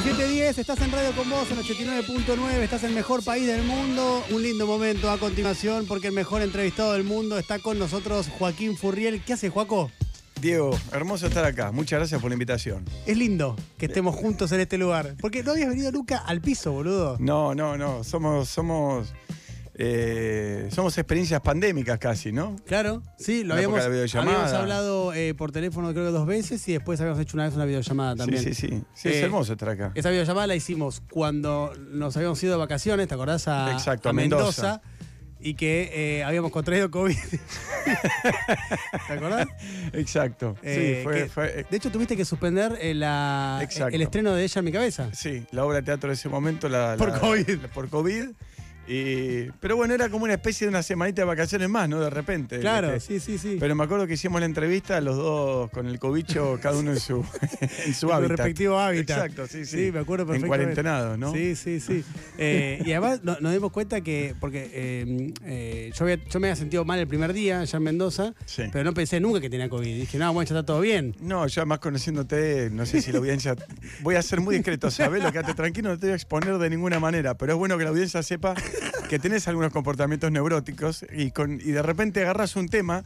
17.10, estás en Radio con vos en 89.9, estás en el mejor país del mundo. Un lindo momento a continuación porque el mejor entrevistado del mundo está con nosotros, Joaquín Furriel. ¿Qué hace, Joaco? Diego, hermoso estar acá. Muchas gracias por la invitación. Es lindo que estemos juntos en este lugar. Porque no habías venido nunca al piso, boludo. No, no, no. Somos, somos, eh, somos experiencias pandémicas casi, ¿no? Claro, sí, lo habíamos, habíamos hablado eh, por teléfono creo que dos veces y después habíamos hecho una vez una videollamada también. Sí, sí, sí. Sí, es Eh, hermoso estar acá. Esa videollamada la hicimos cuando nos habíamos ido de vacaciones, ¿te acordás? A, Exacto, a Mendoza. Mendoza. Y que habíamos contraído COVID. ¿Te acordás? Exacto. Sí, fue, que- fue- de hecho, tuviste que suspender la- el estreno de Ella en mi cabeza. sí, la obra de teatro de ese momento. La, Por COVID. la- por COVID. Y, pero bueno, era como una especie de una semanita de vacaciones más, ¿no? De repente. Claro, sí, sí, sí. Pero me acuerdo que hicimos la entrevista, los dos con el cobicho, cada uno en su, en su En hábitat. respectivo hábitat. Exacto, sí, sí. Sí, me acuerdo En perfectamente. cuarentenados, ¿no? Sí, sí, sí. Eh, y además no- nos dimos cuenta que, porque eh, eh, yo, había- yo me había sentido mal el primer día allá en Mendoza, Sí. pero no pensé nunca que tenía COVID. Dije, no, bueno, ya está todo bien. No, yo además conociéndote, no sé si la audiencia. Voy a ser muy discreto, ¿sabes? Lo quédate tranquilo, no te voy a exponer de ninguna manera. Pero es bueno que la audiencia sepa que tenés algunos comportamientos neuróticos y, con, y de repente agarras un tema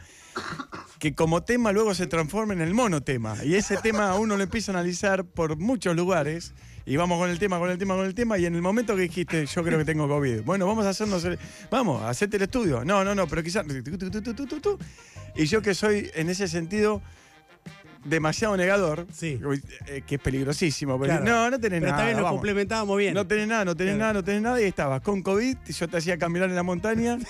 que como tema luego se transforma en el monotema. Y ese tema uno lo empieza a analizar por muchos lugares. Y vamos con el tema, con el tema, con el tema. Y en el momento que dijiste, yo creo que tengo COVID. Bueno, vamos a hacernos. el- vamos, hacerte el estudio. No, no, no, pero quizás. Y yo que soy, en ese sentido, demasiado negador, Sí. eh, que es peligrosísimo. Claro. no, no tenés Pero nada. nos vamos. complementábamos bien. No tenés nada, no tenés Claro. nada, no tenés nada. Y estabas con COVID, y yo te hacía caminar en la montaña.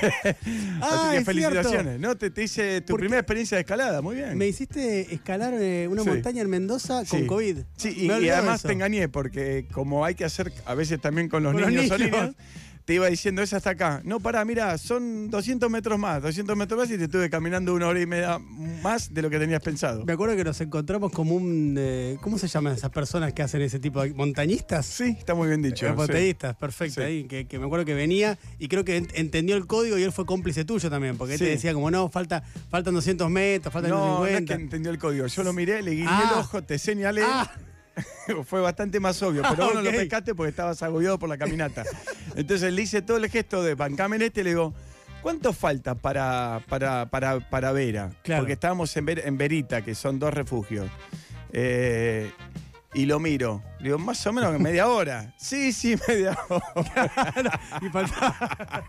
Ah, Así que es felicitaciones. ¿no? Te, te hice tu Porque- primera experiencia de escalada, muy bien. Me hiciste escalar eh, una Sí. montaña en Mendoza con Sí. COVID. Sí, y, además te engañé, porque como hay que hacer a veces también con los Con los niños, niñas, te iba diciendo, esa hasta acá. No, pará, mira, son 200 metros más, 200 metros más y te estuve caminando una hora y media más de lo que tenías pensado. Me acuerdo que nos encontramos como un. eh, ¿Cómo se llaman esas personas que hacen ese tipo de. montañistas? Sí, está muy bien dicho. Eh, sí. montañistas, perfecto. Sí. Ahí, que, que me acuerdo que venía y creo que ent- entendió el código y él fue cómplice tuyo también, porque él Sí. te decía como, no, falta, faltan 200 metros, faltan No, no es 150. que entendió el código. Yo lo miré, le guiñé Ah. el ojo, te señalé. Ah. Fue bastante más obvio, pero Ah, vos no lo pescaste porque estabas agobiado por la caminata. Entonces le hice todo el gesto de bancame en este y le digo, ¿cuánto falta para, para, para, para Vera? Claro. Porque estábamos en, Ver- en Verita, que son dos refugios. Eh, y lo miro. Le digo, más o menos media hora. Sí, sí, media hora. Y faltaba-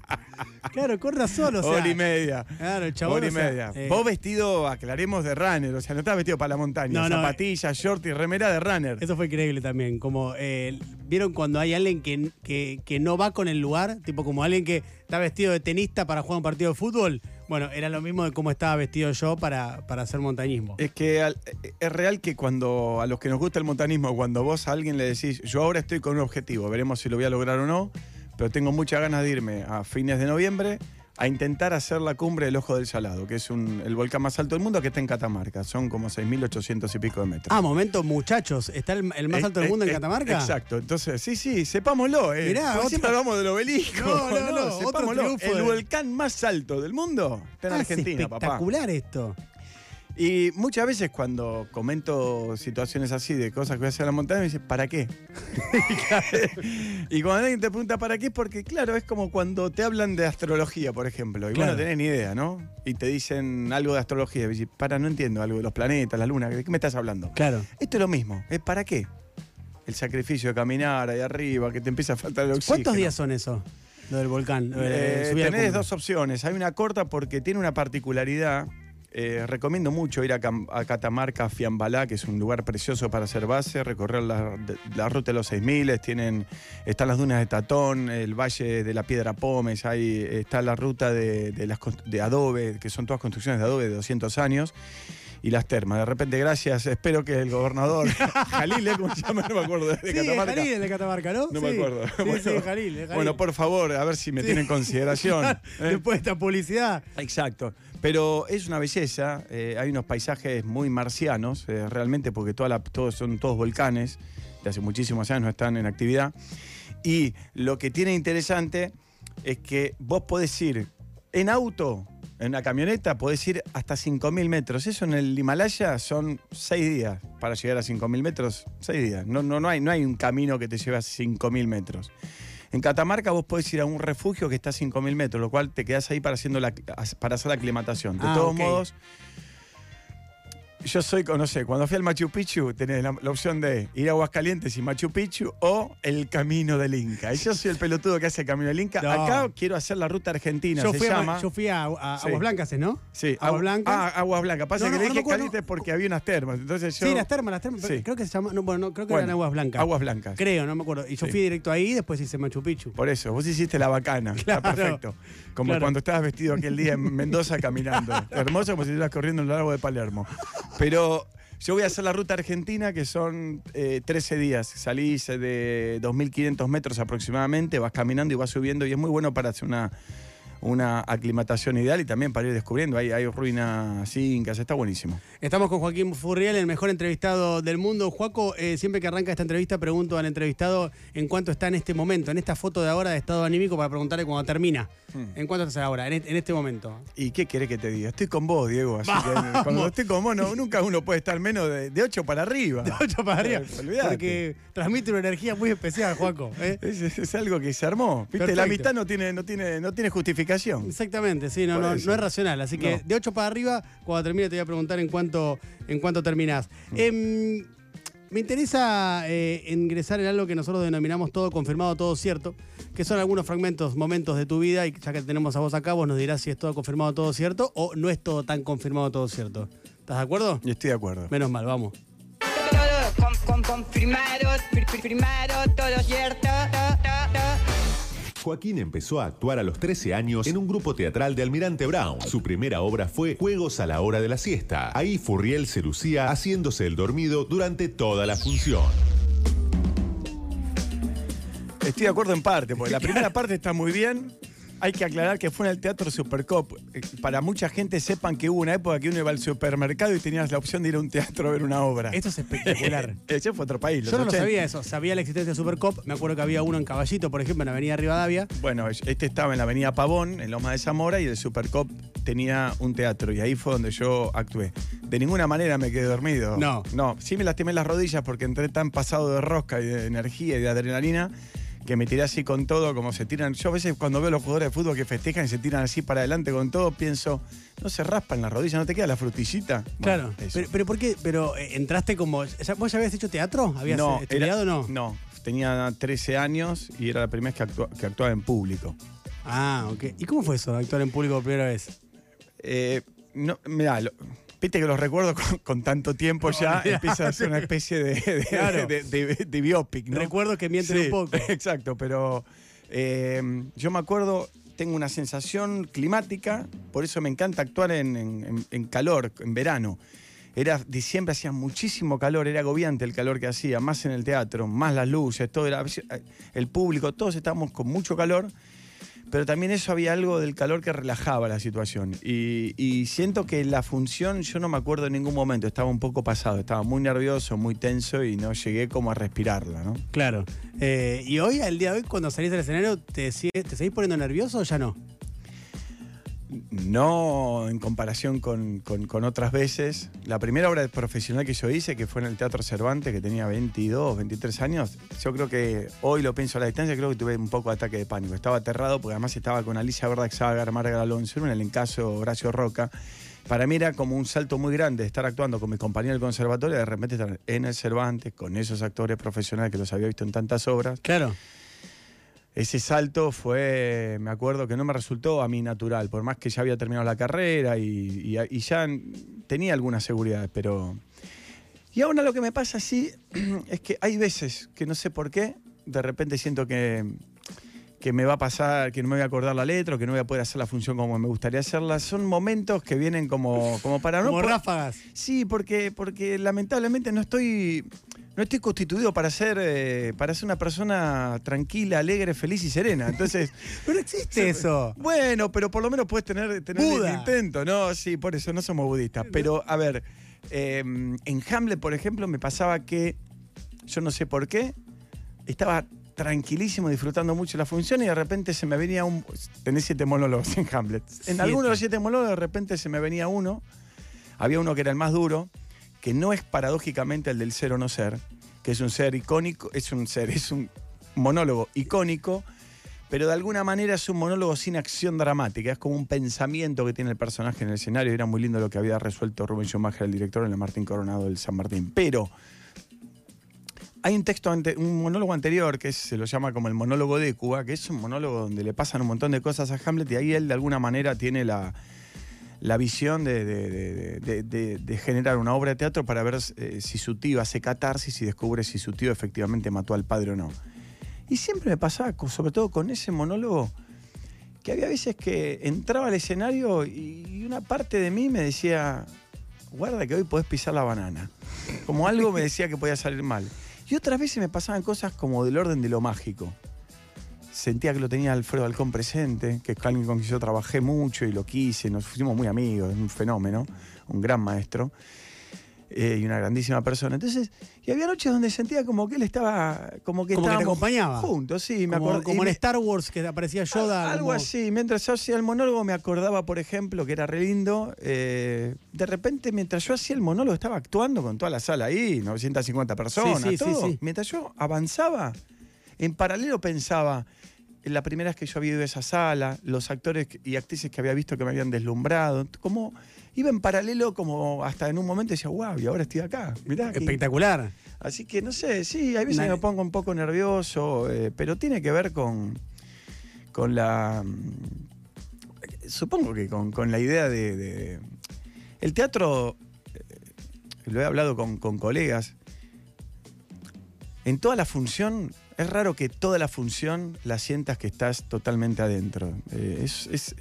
claro, con razón, o sea. hora y media. Claro, el chabón. Hora y o sea, media. eh, Vos vestido, aclaremos, de runner. O sea, no estás vestido para la montaña. No, no, Zapatillas, short y remera de runner. Eso fue increíble también. Como eh, vieron cuando hay alguien que, que, que no va con el lugar, tipo como alguien que está vestido de tenista para jugar un partido de fútbol. Bueno, era lo mismo de cómo estaba vestido yo para, para hacer montañismo. Es que es real que cuando a los que nos gusta el montanismo, cuando vos a alguien le decís, yo ahora estoy con un objetivo, veremos si lo voy a lograr o no, pero tengo muchas ganas de irme a fines de noviembre a intentar hacer la cumbre del Ojo del Salado, que es un- el volcán más alto del mundo que está en Catamarca. Son como 6.800 y pico de metros. Ah, momento, muchachos. ¿Está el, el más Eh, alto del eh, mundo en eh, Catamarca? Exacto. Entonces, sí, sí, sepámoslo. Eh. Mirá, otro- siempre hablamos del obelisco. No, no, no, otro sepámoslo. El volcán más alto del mundo está en Ah, es Argentina, papá. espectacular esto. Y muchas veces cuando comento situaciones así de cosas que voy a hacer en la montaña, me dicen, ¿para qué? y cuando alguien te pregunta ¿para qué? es Porque claro, es como cuando te hablan de astrología, por ejemplo, y Claro. vos no tenés ni idea, ¿no? Y te dicen algo de astrología, y para, no entiendo algo de los planetas, la luna, ¿de qué me estás hablando? Claro. Esto es lo mismo, ¿es para qué? El sacrificio de caminar ahí arriba, que te empieza a faltar el oxígeno. ¿Cuántos días son eso? Lo del volcán. lo de Eh, la tenés dos opciones. Hay una corta porque tiene una particularidad. Eh, recomiendo mucho ir a, Cam- a Catamarca, Fiambalá, que es un lugar precioso para hacer base, recorrer la, ruta de los 6000, tienen, están las dunas de Tatón, el valle de la Piedra Pómez, ahí está la ruta de, de las, de adobe, que son todas construcciones de adobe de 200 años, y las termas. De repente, gracias, espero que el gobernador Jalil, ¿eh? ¿cómo se llama? No me acuerdo, de Sí, Catamarca. Jalil de Catamarca, ¿no? No me acuerdo. Sí, Bueno. sí, Jalil, Jalil. Bueno, por favor, a ver si me tienen en consideración. ¿eh? Después de esta publicidad. Exacto. Pero es una belleza, eh, hay unos paisajes muy marcianos, realmente, porque toda la- todos son todos volcanes, de hace muchísimos años no están en actividad. Y lo que tiene interesante es que vos podés ir en auto En una camioneta podés ir hasta 5.000 metros. Eso en el Himalaya son 6 días para llegar a 5.000 metros. 6 días. No, no, no, hay, no hay un camino que te lleve a 5.000 metros. En Catamarca vos podés ir a un refugio que está a 5.000 metros, lo cual te quedás ahí para, haciendo la, para hacer la aclimatación. De Ah, todos modos, yo soy, no sé, cuando fui al Machu Picchu tenés la, la opción de ir a Aguascalientes y Machu Picchu o el Camino del Inca. Y yo soy el pelotudo que hace el Camino del Inca. No. Acá quiero hacer la ruta argentina, Yo se fui, a, llama. yo fui a, a Sí. Aguas Blancas, ¿no? Sí, Aguas agua- Blancas. Ah, Aguas Blancas. Pasa No, que no, le no dije. Calientes porque había unas termas. Entonces yo. Sí, las termas, las termas. Sí. Creo que se llama. No, bueno, no, creo que Bueno, eran Aguas Blancas. Aguas Blancas. Creo, no me acuerdo. Y yo Sí. fui directo ahí y después hice Machu Picchu. Por eso, vos hiciste la bacana. Está Claro. perfecto. Como Claro. cuando estabas vestido aquel día en Mendoza caminando. Hermoso como si estuvieras corriendo en el lago de Palermo. Pero yo voy a hacer la ruta argentina, que son eh, 13 días. Salís de 2.500 metros aproximadamente, vas caminando y vas subiendo. Y es muy bueno para hacer una, una aclimatación ideal y también para ir descubriendo. Hay, hay ruinas incas, está buenísimo. Estamos con Joaquín Furriel, el mejor entrevistado del mundo. Juaco, eh, siempre que arranca esta entrevista pregunto al entrevistado en cuánto está en este momento, en esta foto de ahora de estado anímico para preguntarle cuando termina. Hmm. ¿En cuánto estás ahora, en este, en este momento? ¿Y qué querés que te diga? Estoy con vos, Diego. Así que cuando estoy con vos, no, nunca uno puede estar menos de, de 8 para arriba. De ocho para arriba. Olvidate. Porque transmite una energía muy especial, Juaco. ¿eh? Es, es- es algo que se armó. ¿Viste? Perfecto. La amistad no tiene, no tiene, no tiene justificación. Exactamente, sí, no, no, es racional. Así que No. de 8 para arriba, cuando termine te voy a preguntar en cuánto, en cuánto terminás. Mm. Em, me interesa eh, ingresar en algo que nosotros denominamos todo confirmado, todo cierto, que son algunos fragmentos, momentos de tu vida, y ya que tenemos a vos acá, vos nos dirás si es todo confirmado, todo cierto, o no es todo tan confirmado, todo cierto. ¿Estás de acuerdo? Y estoy de acuerdo. Menos mal, vamos. Todo con, con, confirmado, fir- confirmado, todo cierto. to, to, to. Joaquín empezó a actuar a los 13 años en un grupo teatral de Almirante Brown. Su primera obra fue Juegos a la hora de la siesta. Ahí Furriel se lucía haciéndose el dormido durante toda la función. Estoy de acuerdo en parte, porque la primera parte está muy bien. Hay que aclarar que fue en el Teatro Supercop. Eh, Para mucha gente sepan que hubo una época que uno iba al supermercado y tenías la opción de ir a un teatro a ver una obra. Esto es espectacular. Ese fue otro país. Yo no lo 80. sabía eso, sabía la existencia de Supercop, me acuerdo que había uno en Caballito, por ejemplo, en Avenida Rivadavia. Bueno, este estaba en la Avenida Pavón, en Loma de Zamora, y el Supercop tenía un teatro, y ahí fue donde yo actué. De ninguna manera me quedé dormido. No. No, sí me lastimé las rodillas porque entré tan pasado de rosca y de energía y de adrenalina que me tiré así con todo, como se tiran. Yo a veces cuando veo a los jugadores de fútbol que festejan y se tiran así para adelante con todo, pienso, no se raspan las rodillas, no te queda la frutillita. Bueno, Claro, pero, pero ¿por qué? Pero eh, entraste como. ¿Vos ya habías hecho teatro? ¿Habías no, eh, estudiado o no? No, tenía 13 años y era la primera vez que, actua- que actuaba en público. Ah, ok. ¿Y cómo fue eso, actuar en público por primera vez? Eh, no, mirá, lo- viste que los recuerdo con, con tanto tiempo ya, empieza a ser una especie de, de, Claro. de- de- de biopic, ¿no? Recuerdo que mienten Sí, un poco. Exacto, pero eh, yo me acuerdo, tengo una sensación climática, por eso me encanta actuar en- en calor, en verano. Era diciembre, hacía muchísimo calor, era agobiante el calor que hacía, más en el teatro, más las luces, todo era, el público, todos estábamos con mucho calor, pero también eso había algo del calor que relajaba la situación. Y, siento que la función, yo no me acuerdo en ningún momento, estaba un poco pasado, estaba muy nervioso, muy tenso y no llegué como a respirarla, ¿no? Claro. Eh, ¿Y hoy, al día de hoy, cuando salís del escenario, te, te seguís poniendo nervioso o ya no? No en comparación con, con- otras veces. La primera obra profesional que yo hice, que fue en el Teatro Cervantes, que tenía 22, 23 años, yo creo que hoy lo pienso a la distancia, creo que tuve un poco de ataque de pánico. Estaba aterrado porque además estaba con Alicia Verdaxagar, Marga Alonso, en el encaso Horacio Roca. Para mí era como un salto muy grande estar actuando con mi compañero del conservatorio de repente estar en el Cervantes con esos actores profesionales que los había visto en tantas obras. Claro. Ese salto fue, me acuerdo que no me resultó a mí natural, por más que ya había terminado la carrera y, y- y ya tenía alguna seguridad, pero... Y ahora lo que me pasa sí es que hay veces que no sé por qué, de repente siento que, que me va a pasar, que no me voy a acordar la letra, o que no voy a poder hacer la función como me gustaría hacerla. Son momentos que vienen como, como para no... Como po- ráfagas. Sí, porque, porque lamentablemente no estoy, no estoy constituido para ser, eh, para ser una persona tranquila, alegre, feliz y serena. Entonces, Pero existe eso. bueno, pero por lo menos puedes tener, tener el intento, ¿no? Sí, por eso no somos budistas. Pero, a ver, eh, en Hamlet, por ejemplo, me pasaba que, yo no sé por qué, estaba tranquilísimo, disfrutando mucho la función y de repente se me venía un... Tenés siete monólogos en Hamlet. En Siete. alguno de los siete monólogos de repente se me venía uno. Había uno que era el más duro, que no es paradójicamente el del ser o no ser, que es un ser icónico, es un ser, es un monólogo icónico, pero de alguna manera es un monólogo sin acción dramática, es como un pensamiento que tiene el personaje en el escenario, era muy lindo lo que había resuelto Rubén Schumacher, el director, en la Martín Coronado del San Martín. Pero hay un texto, un monólogo anterior que se lo llama como el monólogo de Cuba, que es un monólogo donde le pasan un montón de cosas a Hamlet y ahí él de alguna manera tiene la, la visión de, generar una obra de teatro para ver eh, si su tío hace catarsis y descubre si su tío efectivamente mató al padre o no. Y siempre me pasaba, sobre todo con ese monólogo, que había veces que entraba al escenario y una parte de mí me decía, guarda que hoy podés pisar la banana. Como algo me decía que podía salir mal. Y otras veces me pasaban cosas como del orden de lo mágico. Sentía que lo tenía Alfredo Halcón presente, que es alguien con quien yo trabajé mucho y lo quise, nos fuimos muy amigos, un fenómeno, un gran maestro eh, y una grandísima persona. Entonces, y había noches donde sentía como que él estaba, como que Como que te estábamos acompañaba. Juntos, sí, me como acuerdo. como en me- Star Wars, que aparecía Yoda. algo como- así. Mientras yo hacía el monólogo, me acordaba, por ejemplo, que era re lindo. eh, de repente, mientras yo hacía el monólogo, estaba actuando con toda la sala ahí, 950 personas, Sí, sí, sí, todo. sí. Mientras yo avanzaba, en paralelo pensaba. La primera vez que yo había ido a esa sala, los actores y actrices que había visto que me habían deslumbrado, como iba en paralelo, como hasta en un momento decía, wow, y ahora estoy acá. Mirá, Espectacular. Así que no sé, sí, hay veces me pongo un poco nervioso, eh, pero tiene que ver con, con la. Supongo que con, con la idea de. de- el teatro, eh, lo he hablado con, con colegas, en toda la función, es raro que toda la función la sientas que estás totalmente adentro. Eh, es- es,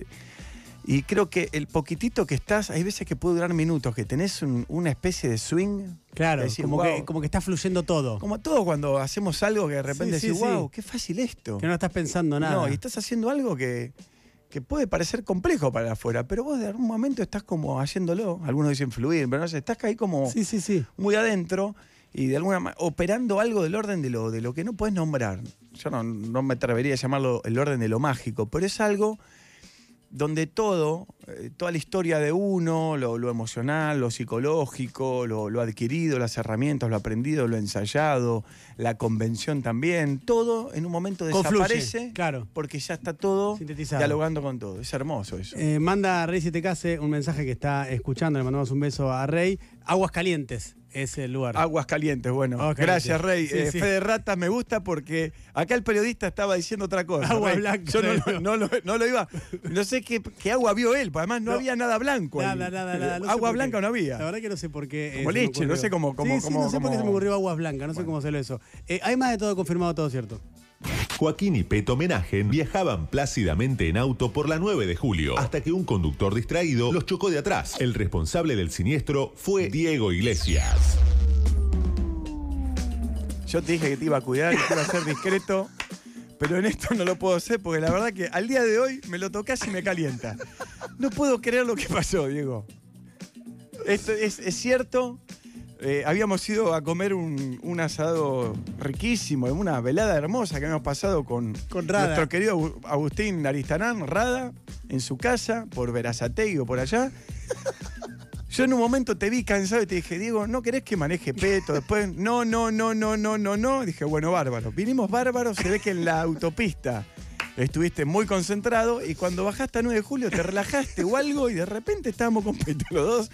y creo que el poquitito que estás, hay veces que puede durar minutos, que tenés un- una especie de swing. Claro, como, "Wow". que, como que está fluyendo todo. Como todo cuando hacemos algo que de repente Sí, sí, decís, sí. wow, qué fácil esto. Que no estás pensando nada. No, y estás haciendo algo que, que puede parecer complejo para afuera, pero vos de algún momento estás como haciéndolo. Algunos dicen fluir, pero no sé, estás ahí como Sí, sí, sí. muy adentro y de alguna manera operando algo del orden de lo, de lo que no puedes nombrar. Yo no, no me atrevería a llamarlo el orden de lo mágico, pero es algo donde todo, eh, toda la historia de uno, lo, lo emocional, lo psicológico, lo, lo adquirido, las herramientas, lo aprendido, lo ensayado, la convención también, todo en un momento Confluye, desaparece claro. porque ya está todo dialogando con todo. Es hermoso eso. Eh, manda a Rey Si Te Case un mensaje que está escuchando. Le mandamos un beso a Rey. Aguas Calientes es el lugar. Aguas calientes, bueno. Aguas calientes. Gracias, Rey. Sí, Eh, sí. Fede Ratas me gusta porque acá el periodista estaba diciendo otra cosa. Agua Rey. blanca, Yo no, lo- no lo, no lo iba. No sé qué, qué agua vio él, además no, No. había nada blanco. ahí. Nada, nada, nada. agua blanca no había. La verdad que no sé por qué. eh, Como leche, no sé cómo- cómo- Sí, cómo- no sé por qué se me ocurrió aguas blancas. No sé cómo salió eso. Eh, hay más de todo confirmado, todo cierto. Joaquín y Peto Menagen viajaban plácidamente en auto por la 9 de julio, hasta que un conductor distraído los chocó de atrás. El responsable del siniestro fue Diego Iglesias. Yo te dije que te iba a cuidar que iba a ser discreto, pero en esto no lo puedo hacer porque la verdad que al día de hoy me lo tocas y me calienta. No puedo creer lo que pasó, Diego. Esto es, es cierto. Eh, habíamos ido a comer un, un asado riquísimo, una velada hermosa que habíamos pasado con, Con Rada. nuestro querido Agu- Agustín Aristarán, Rada, en su casa, por Verazategui o por allá. Yo en un momento te vi cansado y te dije, Diego, ¿no querés que maneje Peto? Después, no, no, no, no, no, no, no. Dije, bueno, bárbaro. Vinimos bárbaros, se ve que en la autopista estuviste muy concentrado y cuando bajaste a 9 de julio te relajaste o algo y de repente estábamos con los dos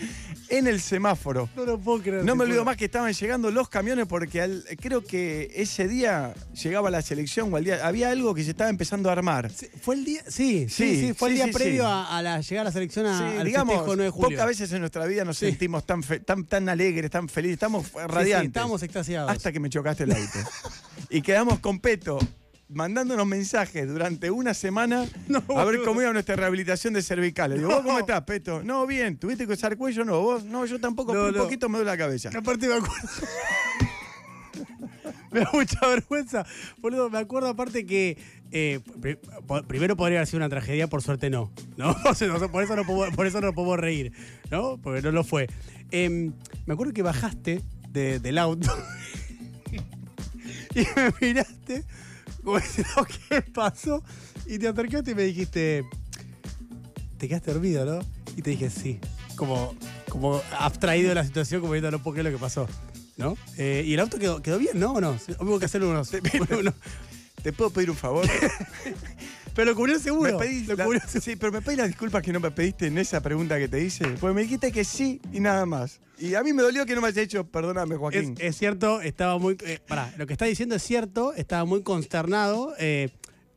en el semáforo. No lo puedo creer. No me olvido más que estaban llegando los camiones porque al- creo que ese día llegaba la selección o al día, había algo que se estaba empezando a armar. Sí, Fue el día, sí, sí, Sí, sí, fue el día previo. A, a la llegada a la selección a, al digamos, festejo 9 de julio. pocas veces en nuestra vida nos sentimos tan, fe- tan, tan alegres, tan felices, estamos radiantes. estábamos extasiados. hasta que me chocaste el auto. y quedamos con Peto mandándonos mensajes durante una semana No, a ver cómo iba nuestra rehabilitación de cervicales. Digo, ¿vos cómo estás, Peto? No, bien. ¿Tuviste que usar cuello? No, vos. No, yo tampoco. No, un poquito me duele la cabeza. Aparte me acuerdo. me da mucha vergüenza. Boludo, me acuerdo aparte que. eh, primero podría haber sido una tragedia, por suerte no. ¿no? Por, eso no podemos, por eso no podemos reír, ¿no? Porque no lo fue. Em, me acuerdo que bajaste de- del auto y me miraste como diciendo, ¿qué pasó? Y te acercaste y me dijiste, te quedaste dormido, ¿no? Y te dije, sí. Como, como abstraído de la situación, como diciendo, no puedo creer lo que pasó. ¿No? Eh, y el auto quedó, quedó bien, ¿no? ¿O no? Hubo que hacer unos. unos- ¿Te puedo pedir un favor? pero lo cubrió seguro. Me pedís Lo la- cubrió sí, pero me pedís las disculpas que no me pediste en esa pregunta que te hice. Porque me dijiste que sí y nada más. Y a mí me dolió que no me hayas dicho, perdóname, Joaquín. es cierto, estaba muy. Eh, pará, lo que está diciendo es cierto, estaba muy consternado. eh,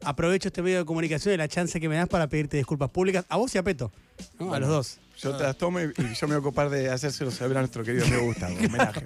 aprovecho este medio de comunicación y la chance que me das para pedirte disculpas públicas a vos y a Peto. ¿no? a los dos. Yo te las tomo y y yo me voy a ocupar de hacérselo saber a nuestro querido amigo Gustavo. Homenaje.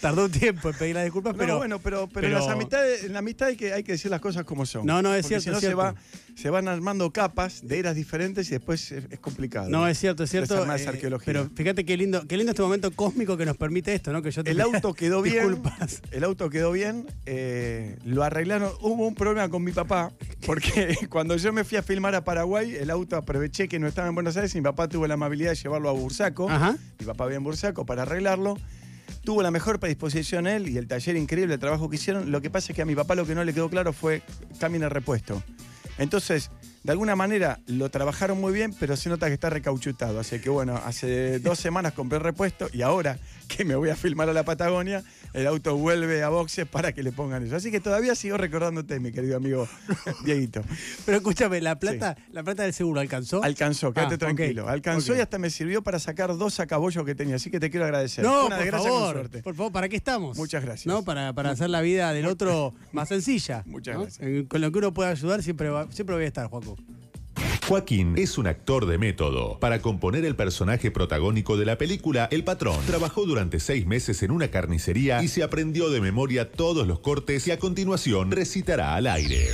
Tardó un tiempo en pedir las disculpas, No, pero. bueno, pero, pero, pero- en las amistades, en la amistad hay que, hay que decir las cosas como son. No, no, es Porque cierto, Si no, es se, cierto. va, se van armando capas de eras diferentes y después es, es complicado. No, es cierto, es cierto. Eh, arqueología. pero fíjate qué lindo, qué lindo este momento cósmico que nos permite esto, ¿no? Que yo te El auto quedó bien. Disculpas. El auto quedó bien. eh, lo arreglaron. Hubo un problema con mi papá. Porque cuando yo me fui a filmar a Paraguay, el auto aproveché que no estaba en Buenos Aires y mi papá tuvo la amabilidad de llevarlo a Bursaco. Ajá. Mi papá había en Bursaco para arreglarlo. Tuvo la mejor predisposición él y el taller increíble, el trabajo que hicieron. Lo que pasa es que a mi papá lo que no le quedó claro fue cambien el repuesto. Entonces, de alguna manera lo trabajaron muy bien, pero se nota que está recauchutado. Así que bueno, hace dos semanas compré el repuesto y ahora que me voy a filmar a la Patagonia, el auto vuelve a boxes para que le pongan eso. Así que todavía sigo recordándote, mi querido amigo Dieguito. Pero escúchame, la plata, la plata del seguro alcanzó. Alcanzó, quédate Ah, tranquilo. Alcanzó y hasta me sirvió para sacar dos sacabollos que tenía. Así que te quiero agradecer. No, una por favor, suerte. por favor, ¿para qué estamos? Muchas gracias. ¿No? Para, para hacer la vida del otro más sencilla. Muchas ¿no? gracias. Eh, Con lo que uno pueda ayudar siempre, va- siempre voy a estar, Juaco. Joaquín es un actor de método. Para componer el personaje protagónico de la película, El Patrón, trabajó durante seis meses en una carnicería y se aprendió de memoria todos los cortes y a continuación recitará al aire.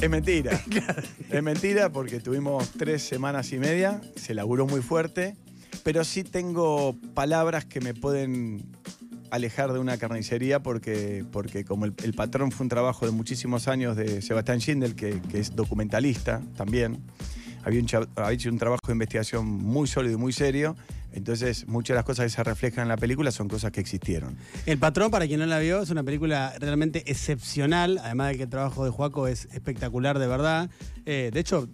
Es mentira. es mentira porque tuvimos tres semanas y media, se laburó muy fuerte, pero sí tengo palabras que me pueden alejar de una carnicería porque, porque como el, patrón fue un trabajo de muchísimos años de Sebastián Schindel, que, es documentalista también, había, un había hecho un trabajo de investigación muy sólido y muy serio, entonces muchas de las cosas que se reflejan en la película son cosas que existieron. El Patrón, para quien no la vio, es una película realmente excepcional. Además de que el trabajo de Juaco es espectacular, de verdad. Eh, de hecho,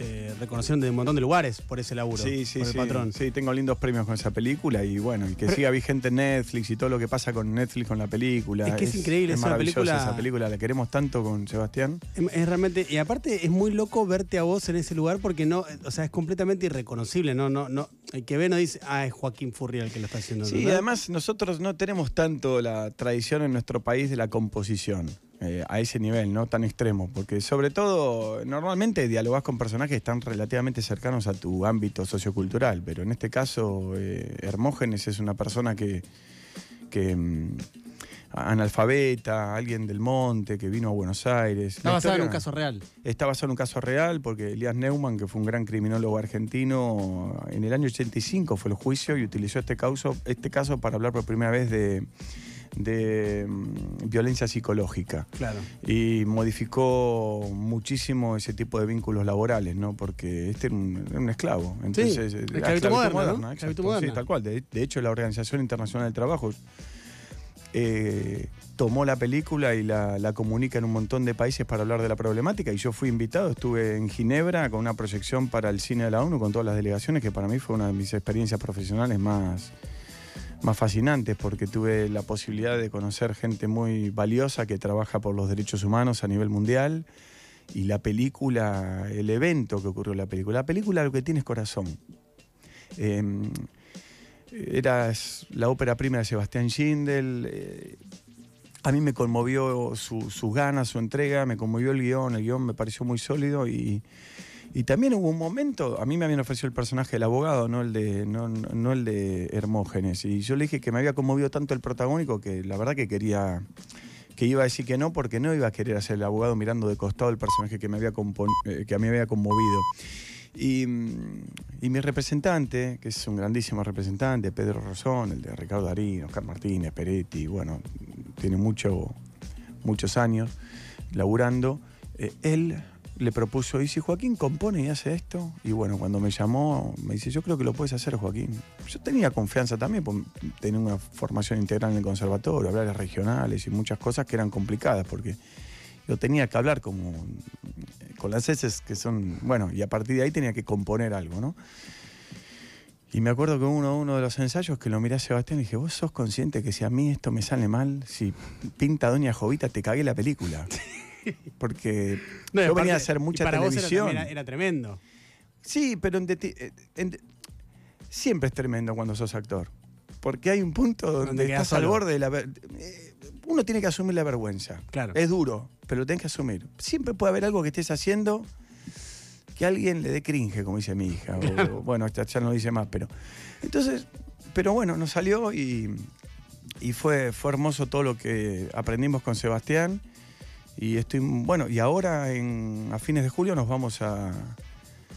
te, te reconocieron de un montón de lugares por ese laburo. Sí, sí, por el sí. Patrón. Sí, tengo lindos premios con esa película y bueno, y que siga vigente en Netflix y todo lo que pasa con Netflix con la película. Es que es increíble, es maravillosa película- esa película, la queremos tanto con Sebastián. Es, es realmente, y aparte es muy loco verte a vos en ese lugar porque no, o sea, es completamente irreconocible, no, no, no, el que ve no dice, ah, es Joaquín Furriel el que lo está haciendo. Sí, y además nosotros no tenemos tanto la tradición en nuestro país de la composición. Eh, a ese nivel, ¿no? Tan extremo. Porque sobre todo, normalmente dialogás con personajes que están relativamente cercanos a tu ámbito sociocultural, pero en este caso, eh, Hermógenes es una persona que, mm, analfabeta, alguien del monte, que vino a Buenos Aires. Está La basada en un caso real. Está basado en un caso real porque Elías Neumann, que fue un gran criminólogo argentino, en el año 85 fue el juicio y utilizó este caso, este caso para hablar por primera vez de, de, mm, violencia psicológica. Claro. Y modificó muchísimo ese tipo de vínculos laborales, ¿no? Porque este era un, era un esclavo. Entonces, eh, la esclavitud moderna, ¿no? exacto. Moderna. Sí, tal cual. De, de hecho, la Organización Internacional del Trabajo eh, tomó la película y la, comunica en un montón de países para hablar de la problemática. Y yo fui invitado, estuve en Ginebra con una proyección para el cine de la ONU con todas las delegaciones, que para mí fue una de mis experiencias profesionales más, más fascinantes, porque tuve la posibilidad de conocer gente muy valiosa que trabaja por los derechos humanos a nivel mundial. Y la película, el evento que ocurrió en la película. La película lo que tiene es corazón. Eh, era la ópera prima de Sebastián Schindel. eh, a mí me conmovió su- sus ganas, su entrega, me conmovió el guion, el guion me pareció muy sólido y, también hubo un momento, a mí me habían ofrecido el personaje del abogado, no el de, no, el de Hermógenes, y yo le dije que me había conmovido tanto el protagónico que la verdad que quería, que iba a decir que no, porque no iba a querer hacer el abogado mirando de costado el personaje que me había, eh, que a mí me había conmovido. Y, mm, y mi representante, que es un grandísimo representante, Pedro Rosón, el de Ricardo Darín, Oscar Martínez, Peretti, bueno, tiene mucho, muchos años laburando, eh, él le propuso, ¿y si Joaquín compone y hace esto? Y bueno, cuando me llamó, me dice, yo creo que lo puedes hacer, Joaquín. Yo tenía confianza también, porque tenía una formación integral en el conservatorio, hablar regionales y muchas cosas que eran complicadas, porque yo tenía que hablar como con las heces que son, bueno, y a partir de ahí tenía que componer algo, ¿no? Y me acuerdo que uno, uno de los ensayos que lo miré a Sebastián y dije, vos sos consciente que si a mí esto me sale mal, si pinta Doña Jovita, te cagué la película. Porque No, yo venía a hacer y mucha para vos era televisión. Era, era tremendo. Sí, pero en eh, en de- siempre es tremendo cuando sos actor. Porque hay un punto donde, estás al borde de la... eh, Uno tiene que asumir la vergüenza. Claro. Es duro, pero lo tenés que asumir. Siempre puede haber algo que estés haciendo que alguien le dé cringe, como dice mi hija. O, bueno, ya no dice más, pero... Entonces, pero bueno, nos salió y, y fue, fue hermoso todo lo que aprendimos con Sebastián. Y estoy, bueno, y ahora en, a fines de julio nos vamos a,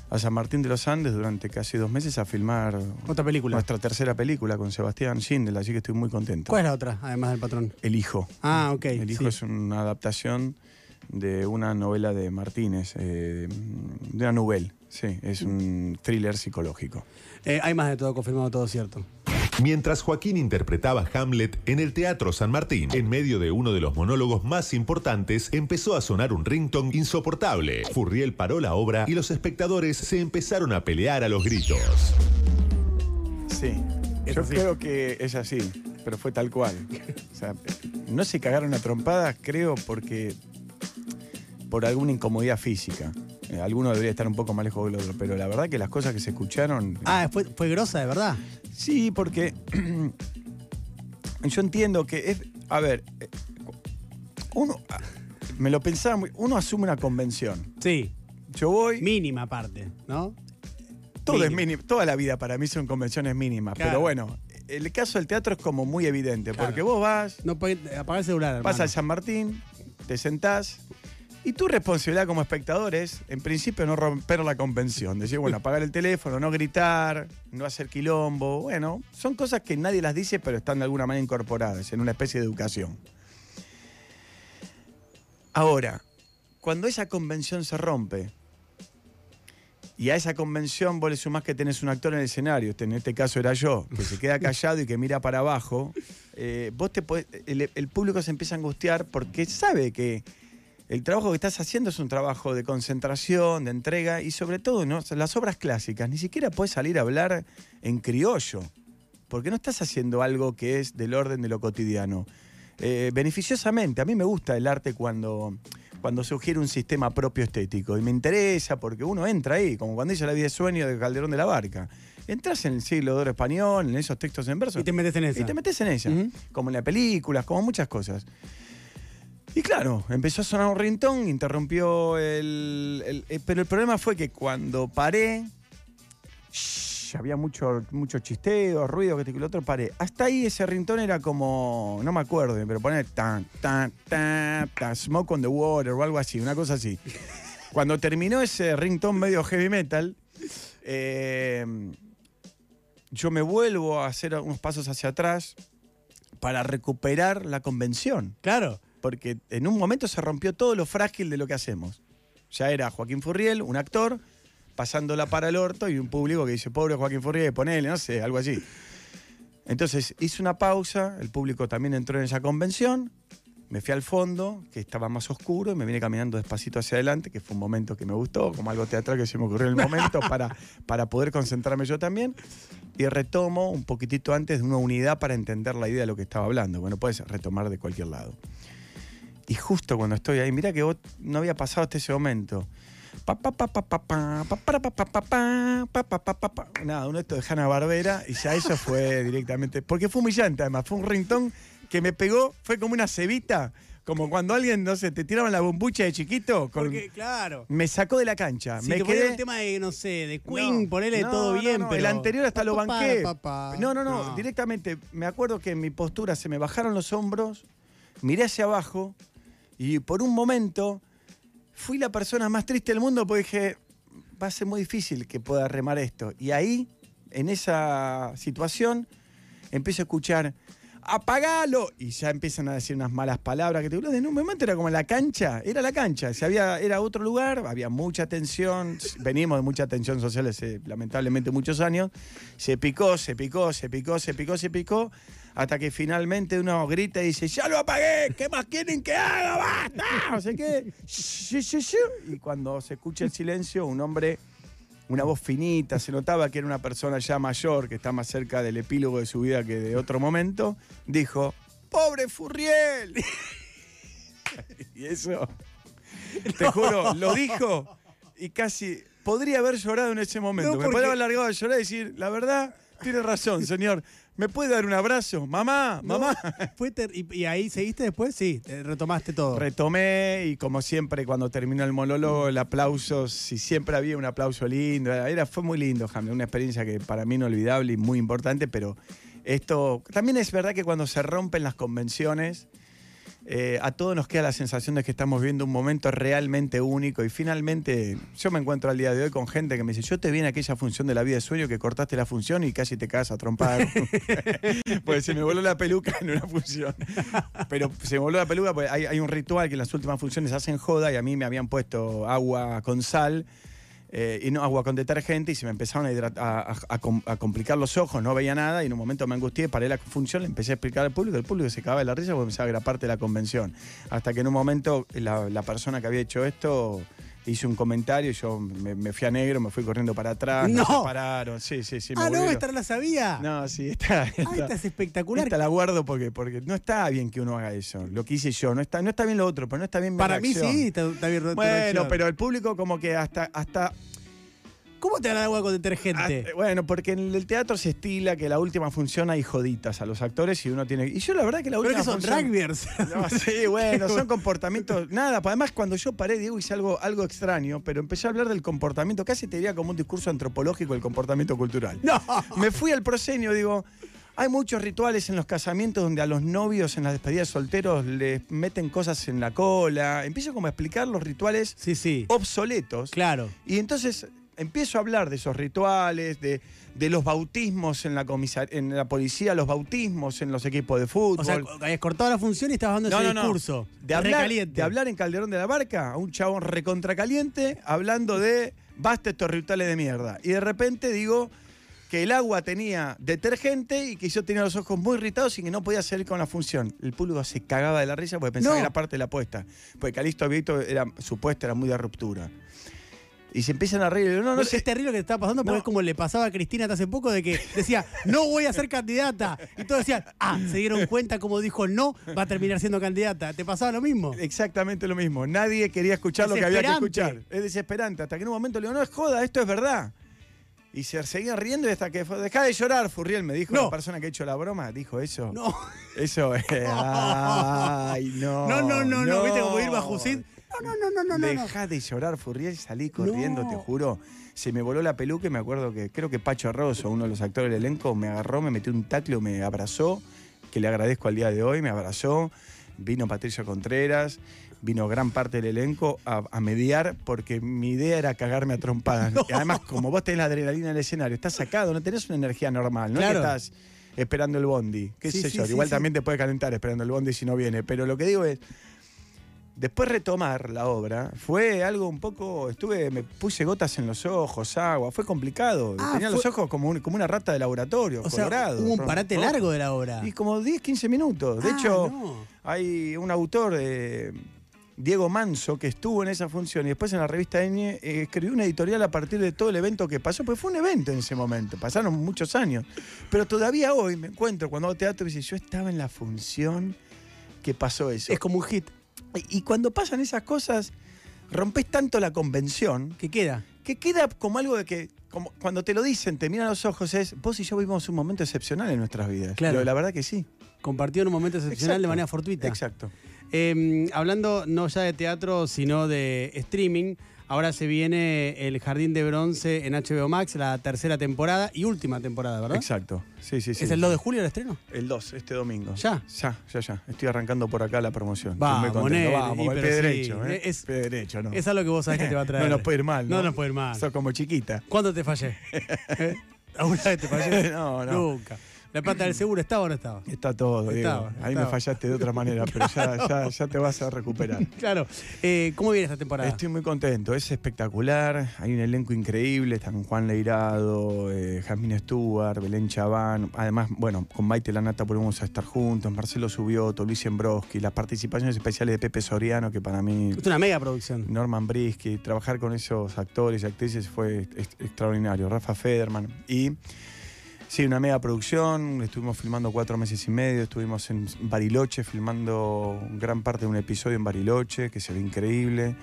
a San Martín de los Andes durante casi dos meses a filmar Otra película. nuestra tercera película con Sebastián Schindel, así que estoy muy contento. ¿Cuál es la otra, además del patrón? El Hijo. Ah, ok. El Hijo sí. es una adaptación de una novela de Martínez, eh, de una novela. Sí, es un thriller psicológico. Eh, hay más de todo, confirmado todo cierto. Mientras Joaquín interpretaba Hamlet en el Teatro San Martín, en medio de uno de los monólogos más importantes, empezó a sonar un ringtone insoportable. Furriel paró la obra y los espectadores se empezaron a pelear a los gritos. Sí, yo creo que es así, pero fue tal cual. O sea, no se cagaron a trompadas, creo, porque por alguna incomodidad física. Eh, alguno debería estar un poco más lejos del otro, pero la verdad que las cosas que se escucharon... Ah, fue, fue grosa, de verdad. Sí, porque yo entiendo que es... A ver, eh, uno... ah, Me lo pensaba muy... Uno asume una convención. Sí, Yo voy... mínima parte, ¿no? Todo es Mínimo. mínimo. Toda la vida para mí son convenciones mínimas. Claro. Pero bueno, el caso del teatro es como muy evidente. Claro. Porque vos vas, No podés apagar el celular, vas hermano. a San Martín, te sentás. Y tu responsabilidad como espectador es, en principio, no romper la convención. Decir, bueno, apagar el teléfono, no gritar, no hacer quilombo. Bueno, son cosas que nadie las dice, pero están de alguna manera incorporadas en una especie de educación. Ahora, cuando esa convención se rompe, y a esa convención vos le sumás que tenés un actor en el escenario, este, en este caso era yo, que se queda callado y que mira para abajo, eh, vos te el, público se empieza a angustiar porque sabe que el trabajo que estás haciendo es un trabajo de concentración, de entrega y sobre todo ¿no? Las obras clásicas, ni siquiera puedes salir a hablar en criollo, porque no estás haciendo algo que es del orden de lo cotidiano. Eh, beneficiosamente, a mí me gusta el arte cuando, cuando sugiere un sistema propio estético y me interesa porque uno entra ahí, como cuando hizo La vida de sueño de Calderón de la Barca. Entras en el siglo de oro español, en esos textos en verso. Y te metes en esa. Y te metes en ella, como en las películas, como muchas cosas. Y claro, empezó a sonar un rintón, interrumpió el, el- eh, Pero el problema fue que cuando paré, shh, había mucho, mucho chisteo, ruido, que que lo otro, paré. Hasta ahí ese rintón era como, no me acuerdo, pero poner tan, tan, tan, tan, smoke on the water o algo así, una cosa así. Cuando terminó ese ringtone medio heavy metal, eh, yo me vuelvo a hacer unos pasos hacia atrás para recuperar la convención. Claro. Porque en un momento se rompió todo lo frágil de lo que hacemos. Ya era Joaquín Furriel, un actor, pasándola para el orto y un público que dice, pobre Joaquín Furriel, ponele, no sé, algo así. Entonces hice una pausa, el público también entró en esa convención, me fui al fondo, que estaba más oscuro, y me vine caminando despacito hacia adelante, que fue un momento que me gustó, como algo teatral que se me ocurrió en el momento para, para poder concentrarme yo también. Y retomo un poquitito antes de una unidad para entender la idea de lo que estaba hablando. Bueno, puedes retomar de cualquier lado. Y justo cuando estoy ahí, mira que vos no había pasado hasta ese momento. Nada, uno esto de Hanna Barbera y ya eso fue directamente. Porque fue humillante, además, fue un ringtone que me pegó, fue como una cebita, como cuando alguien, no sé, te tiraban la bombucha de chiquito. con- Porque, claro. me sacó de la cancha. Si me te quedé. un tema de, no sé, de Queen, No, ponele no, todo no, bien, pero. El anterior hasta lo banqué. No, no, no, Directamente, me acuerdo que en mi postura se me bajaron los hombros, miré hacia abajo y por un momento fui la persona más triste del mundo porque dije, va a ser muy difícil que pueda remar esto. Y ahí, en esa situación, empiezo a escuchar, apagalo. Y ya empiezan a decir unas malas palabras que te en un momento era como la cancha, era la cancha. Si había, era otro lugar, había mucha tensión, venimos de mucha tensión social hace lamentablemente muchos años. Se picó, se picó, se picó, se picó, se picó. Hasta que finalmente uno grita y dice, ya lo apagué, ¿qué más quieren que haga? ¡Basta! No sé qué. Y cuando se escucha el silencio, un hombre una voz finita, se notaba que era una persona ya mayor, que está más cerca del epílogo de su vida que de otro momento, dijo, ¡Pobre Furriel! y eso, te juro, lo dijo y casi podría haber llorado en ese momento. Me podría haber largado a llorar y decir, la verdad, tiene razón, señor. ¿Me puede dar un abrazo? Mamá, mamá. y, ahí seguiste después? Sí, retomaste todo. Retomé y como siempre cuando terminó el monólogo, el aplauso, si siempre había un aplauso lindo, era, fue muy lindo, Hamlet, una experiencia que para mí inolvidable y muy importante, pero esto también es verdad que cuando se rompen las convenciones, eh, a todos nos queda la sensación de que estamos viendo un momento realmente único y finalmente yo me encuentro al día de hoy con gente que me dice, yo te vi en aquella función de la vida de sueño que cortaste la función y casi te cagas a trompar. pues se me voló la peluca en una función. Pero se me voló la peluca porque hay, hay un ritual que en las últimas funciones hacen joda y a mí me habían puesto agua con sal eh, y no agua con detergente y se me empezaron a, complicar los ojos, no veía nada y en un momento me angustié, paré la función, le empecé a explicar al público, el público se cagaba de la risa porque pensaba que era parte de la convención. Hasta que en un momento la, persona que había hecho esto hizo un comentario y yo me, fui a negro, me fui corriendo para atrás, no. se pararon, sí, sí, sí. ah, no, esta la sabía. No, sí, está. esta es espectacular. Esta la guardo porque, porque no está bien que uno haga eso, lo que hice yo, no está, no está bien lo otro, pero no está bien mi Para mí sí, está, bien Bueno, pero el público como que hasta, hasta ¿Cómo te dan agua con detergente? Ah, bueno, porque en el teatro se estila que la última función hay joditas a los actores y uno tiene. Y yo la verdad que la última. Pero que son rugbyers. No, sí, bueno, son comportamientos. Nada, pues además cuando yo paré, Diego, hice algo, algo extraño, pero empecé a hablar del comportamiento, casi te diría como un discurso antropológico del comportamiento cultural. No. Me fui al proscenio, digo. Hay muchos rituales en los casamientos donde a los novios en las despedidas solteros les meten cosas en la cola. Empiezo como a explicar los rituales sí, sí. obsoletos. Claro. Y entonces empiezo a hablar de esos rituales, de, los bautismos en la, en la policía, los bautismos en los equipos de fútbol. O sea, habías cortado la función y estabas dando ese discurso. De hablar, de hablar en Calderón de la Barca a un chabón recontracaliente hablando de basta estos rituales de mierda. Y de repente digo que el agua tenía detergente y que yo tenía los ojos muy irritados y que no podía salir con la función. El público se cagaba de la risa porque pensaba que era parte de la apuesta. Porque Calisto Vito era supuesto, era muy de ruptura. Y se empiezan a reír. No, no, Es terrible lo que está pasando porque es como le pasaba a Cristina hace poco de que decía, no voy a ser candidata. Y todos decían, ah, se dieron cuenta como dijo no, va a terminar siendo candidata. ¿Te pasaba lo mismo? Exactamente lo mismo. Nadie quería escuchar lo que había que escuchar. Es desesperante. Hasta que en un momento le digo, no es joda, esto es verdad. Y se seguían riendo y hasta que fue, deja de llorar, Furriel, me dijo la persona que ha hecho la broma, dijo eso. No. Eso es. Ay, no. No, no, no, no, viste como ir bajo no, no, no, no, no. Deja de llorar, Furriel, salí corriendo, te juro. Se me voló la peluca y me acuerdo que creo que Pacho Arrozo, uno de los actores del elenco, me agarró, me metió un tacleo, me abrazó, que le agradezco al día de hoy, me abrazó. Vino Patricia Contreras, vino gran parte del elenco a, mediar porque mi idea era cagarme a trompadas. Y además, como vos tenés la adrenalina en el escenario, estás sacado, no tenés una energía normal, no que estás esperando el bondi, qué sé yo, igual también te puede calentar esperando el bondi si no viene, pero lo que digo es, Después retomar la obra fue algo un poco. Estuve, me puse gotas en los ojos, agua, fue complicado. Ah, Tenía los ojos como, como una rata de laboratorio, o colorado. Sea, hubo un parate largo de la obra. Y como 10, 15 minutos. De ah, hecho, hay un autor, eh, Diego Manso, que estuvo en esa función y después en la revista Ñ eh, escribió una editorial a partir de todo el evento que pasó, porque fue un evento en ese momento, pasaron muchos años. Pero todavía hoy me encuentro cuando hago teatro y dice, yo estaba en la función que pasó eso. Es como un hit. Y cuando pasan esas cosas, rompes tanto la convención. Que queda. Que queda como algo de que, como cuando te lo dicen, te miran los ojos, es vos y yo vivimos un momento excepcional en nuestras vidas. Claro. la verdad que sí. Compartido en un momento excepcional de manera fortuita. Exacto. Em, hablando no ya de teatro, sino de streaming. Ahora se viene El Jardín de Bronce en HBO Max, la tercera temporada y última temporada, ¿verdad? Exacto. Sí, sí, sí. ¿Es el 2 de julio el estreno? El 2, este domingo. ¿Ya? Ya, ya, ya. Estoy arrancando por acá la promoción. Vamos, Vamos, el pie derecho, ¿eh? Es, pie derecho, ¿no? Es algo que vos sabés que te va a traer. no nos puede ir mal, ¿no? No nos puede ir mal. Sos como chiquita. ¿Cuándo te fallé? ¿Eh? ¿Alguna vez te fallé? no, no. Nunca. ¿La plata del seguro estaba o no estaba? Está todo, Diego. Estaba, Ahí me fallaste de otra manera, pero ya, ya, ya te vas a recuperar. Claro. Eh, ¿Cómo viene esta temporada? Estoy muy contento, es espectacular. Hay un elenco increíble, están Juan Leirado, eh, Jasmine Stewart, Belén Chaván. Además, bueno, con Maite Lanata volvemos a estar juntos, Marcelo Subioto, Luis Embroski, las participaciones especiales de Pepe Soriano, que para mí Es una mega producción. Norman Brisky, trabajar con esos actores y actrices fue ex- extraordinario. Rafa Federman. Y sí, una mega producción. Estuvimos filmando cuatro meses y medio. Estuvimos en Bariloche filmando gran parte de un episodio en Bariloche, que se ve increíble.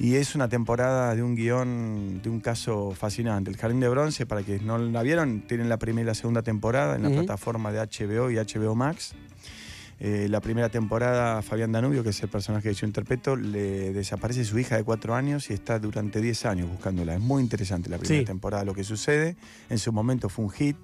Y es una temporada de un guion, de un caso fascinante. El Jardín de Bronce, para quienes no la vieron, tienen la primera y la segunda temporada en la plataforma de HBO y HBO Max. Eh, la primera temporada, Fabián Danubio, que es el personaje que yo interpreto, le desaparece su hija de cuatro años y está durante 10 años buscándola. Es muy interesante la primera Sí. temporada lo que sucede. En su momento fue un hit.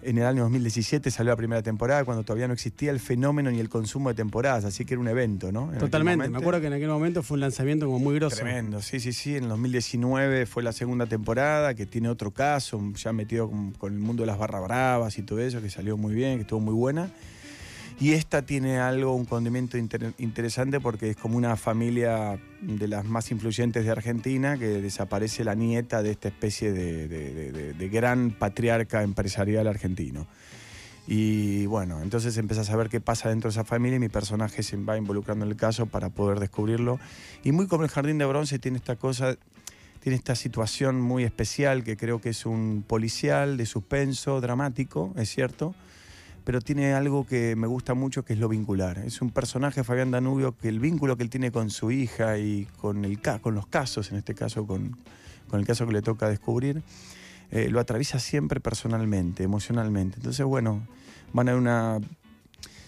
En el año 2017 salió la primera temporada cuando todavía no existía el fenómeno ni el consumo de temporadas, así que era un evento, ¿no? En Totalmente. Me acuerdo que en aquel momento fue un lanzamiento como muy grosso. Tremendo, sí, sí, sí. En el 2019 fue la segunda temporada, que tiene otro caso, ya metido con, con el mundo de las barra bravas y todo eso, que salió muy bien, que estuvo muy buena. Y esta tiene algo, un condimento inter- interesante porque es como una familia de las más influyentes de Argentina, que desaparece la nieta de esta especie de, gran patriarca empresarial argentino. Y bueno, entonces empezás a ver qué pasa dentro de esa familia y mi personaje se va involucrando en el caso para poder descubrirlo. Y muy como el Jardín de Bronce tiene esta cosa, tiene esta situación muy especial que creo que es un policial de suspenso, dramático, es cierto, pero tiene algo que me gusta mucho que es lo vincular. Es un personaje, Fabián Danubio, que el vínculo que él tiene con su hija y con, el, con los casos, en este caso con, con el caso que le toca descubrir, eh, lo atraviesa siempre personalmente, emocionalmente. Entonces, bueno, van a una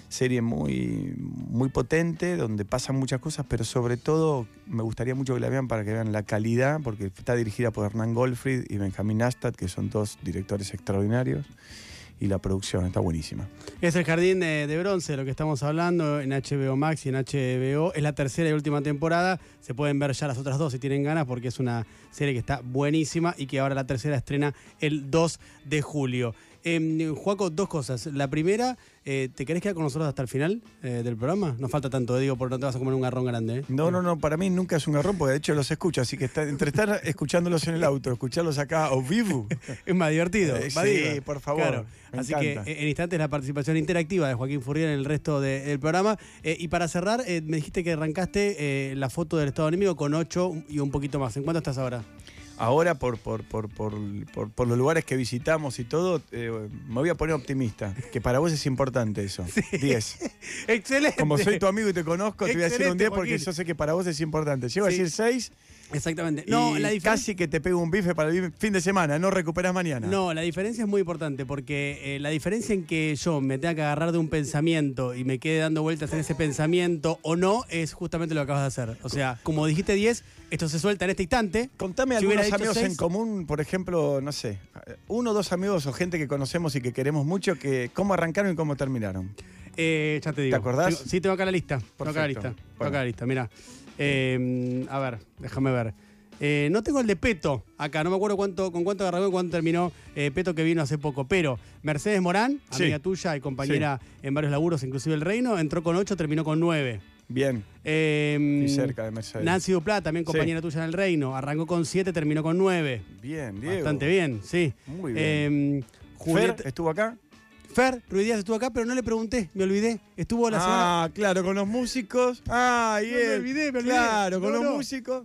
serie muy, muy potente, donde pasan muchas cosas, pero sobre todo me gustaría mucho que la vean para que vean la calidad, porque está dirigida por Hernán Goldfried y Benjamín Astad, que son dos directores extraordinarios, y la producción está buenísima. Es el Jardín de, Bronce, de lo que estamos hablando en HBO Max y en HBO. Es la tercera y última temporada. Se pueden ver ya las otras dos si tienen ganas, porque es una serie que está buenísima y que ahora la tercera estrena el 2 de julio. Eh, Juaco, dos cosas. La primera, eh, ¿te querés quedar con nosotros hasta el final eh, del programa? No falta tanto, digo, porque no te vas a comer un garrón grande. ¿eh? No, no, no, para mí nunca es un garrón, porque de hecho los escucho, así que está, entre estar escuchándolos en el auto, escucharlos acá a vivo. Es más divertido. Eh, más sí, divertido. por favor, Claro. Así encanta. que eh, en instantes la participación interactiva de Joaquín Furrier en el resto de- del programa. Eh, y para cerrar, eh, me dijiste que arrancaste eh, la foto del estado enemigo con 8 y un poquito más. ¿En cuánto estás ahora? Ahora, por, por, por, por, por- los lugares que visitamos y todo, eh, me voy a poner optimista, que para vos es importante eso. 10. Excelente. Como soy tu amigo y te conozco, te voy a decir un Excelente, 10 porque Joaquín. yo sé que para vos es importante. Llego a Sí. decir 6 Exactamente. No, y la diferencia. casi que te pego un bife para el fin de semana, no recuperas mañana. No, la diferencia es muy importante porque eh, la diferencia en que yo me tenga que agarrar de un pensamiento y me quede dando vueltas en ese pensamiento o no es justamente lo que acabas de hacer. O sea, como dijiste 10, esto se suelta en este instante. Contame Si algunos amigos en común, por ejemplo, no sé, uno o dos amigos o gente que conocemos y que queremos mucho, que cómo arrancaron y cómo terminaron. Eh, ya te digo. acordás? Tengo- sí, tengo acá la lista. Tengo acá la lista. Tengo acá la lista, mira. a ver, déjame ver. Eh, no tengo el de Peto acá, no me acuerdo cuánto, con cuánto arrancó y cuánto terminó eh, Peto que vino hace poco, pero Mercedes Morán, Sí. amiga tuya y compañera en varios laburos, inclusive el Reino, entró con 8, terminó con 9. Bien, Eh, y cerca de Mercedes. Nancy Duplá, también Sí. compañera tuya en el Reino, arrancó con 7, terminó con 9. Bien, Diego. Bastante bien, sí. Muy bien. Eh, Julieta- Fer, ¿estuvo acá? Fer Ruiz Díaz estuvo acá, pero no le pregunté, me olvidé. Estuvo la semana. Ah, claro, con los músicos. Ah, y No, me él. olvidé, me olvidé. Claro, con No, los músicos.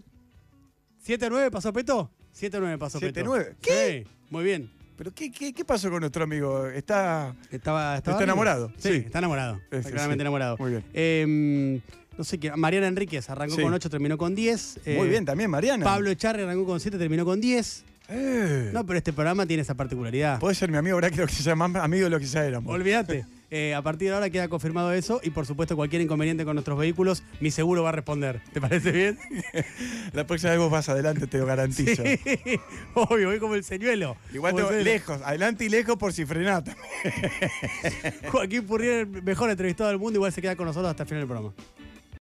7-9 pasó Peto. 7-9 pasó Peto. 7-9. ¿Qué? Sí, muy bien. ¿Pero qué, qué, qué pasó con nuestro amigo? Está. Estaba, estaba ¿Está enamorado? Sí, Sí. está enamorado. Sí, Está claramente sí. enamorado. Muy bien. Eh, no sé qué. Mariana Enríquez arrancó Sí. con 8, terminó con 10. Muy Eh, bien, también, Mariana. Pablo Echarri arrancó con 7, terminó con 10. Eh, No, pero este programa tiene esa particularidad. Puede ser mi amigo, ahora creo que se llama más amigo de lo que ya éramos. Olvídate. Eh, a partir de ahora queda confirmado eso y por supuesto cualquier inconveniente con nuestros vehículos, mi seguro va a responder. ¿Te parece bien? La próxima vez vos vas adelante, te lo garantizo. Sí. Obvio, voy como el señuelo. Igual lejos, adelante y lejos por si frenata. Joaquín Furrier, el mejor entrevistado del mundo, igual se queda con nosotros hasta el final del programa.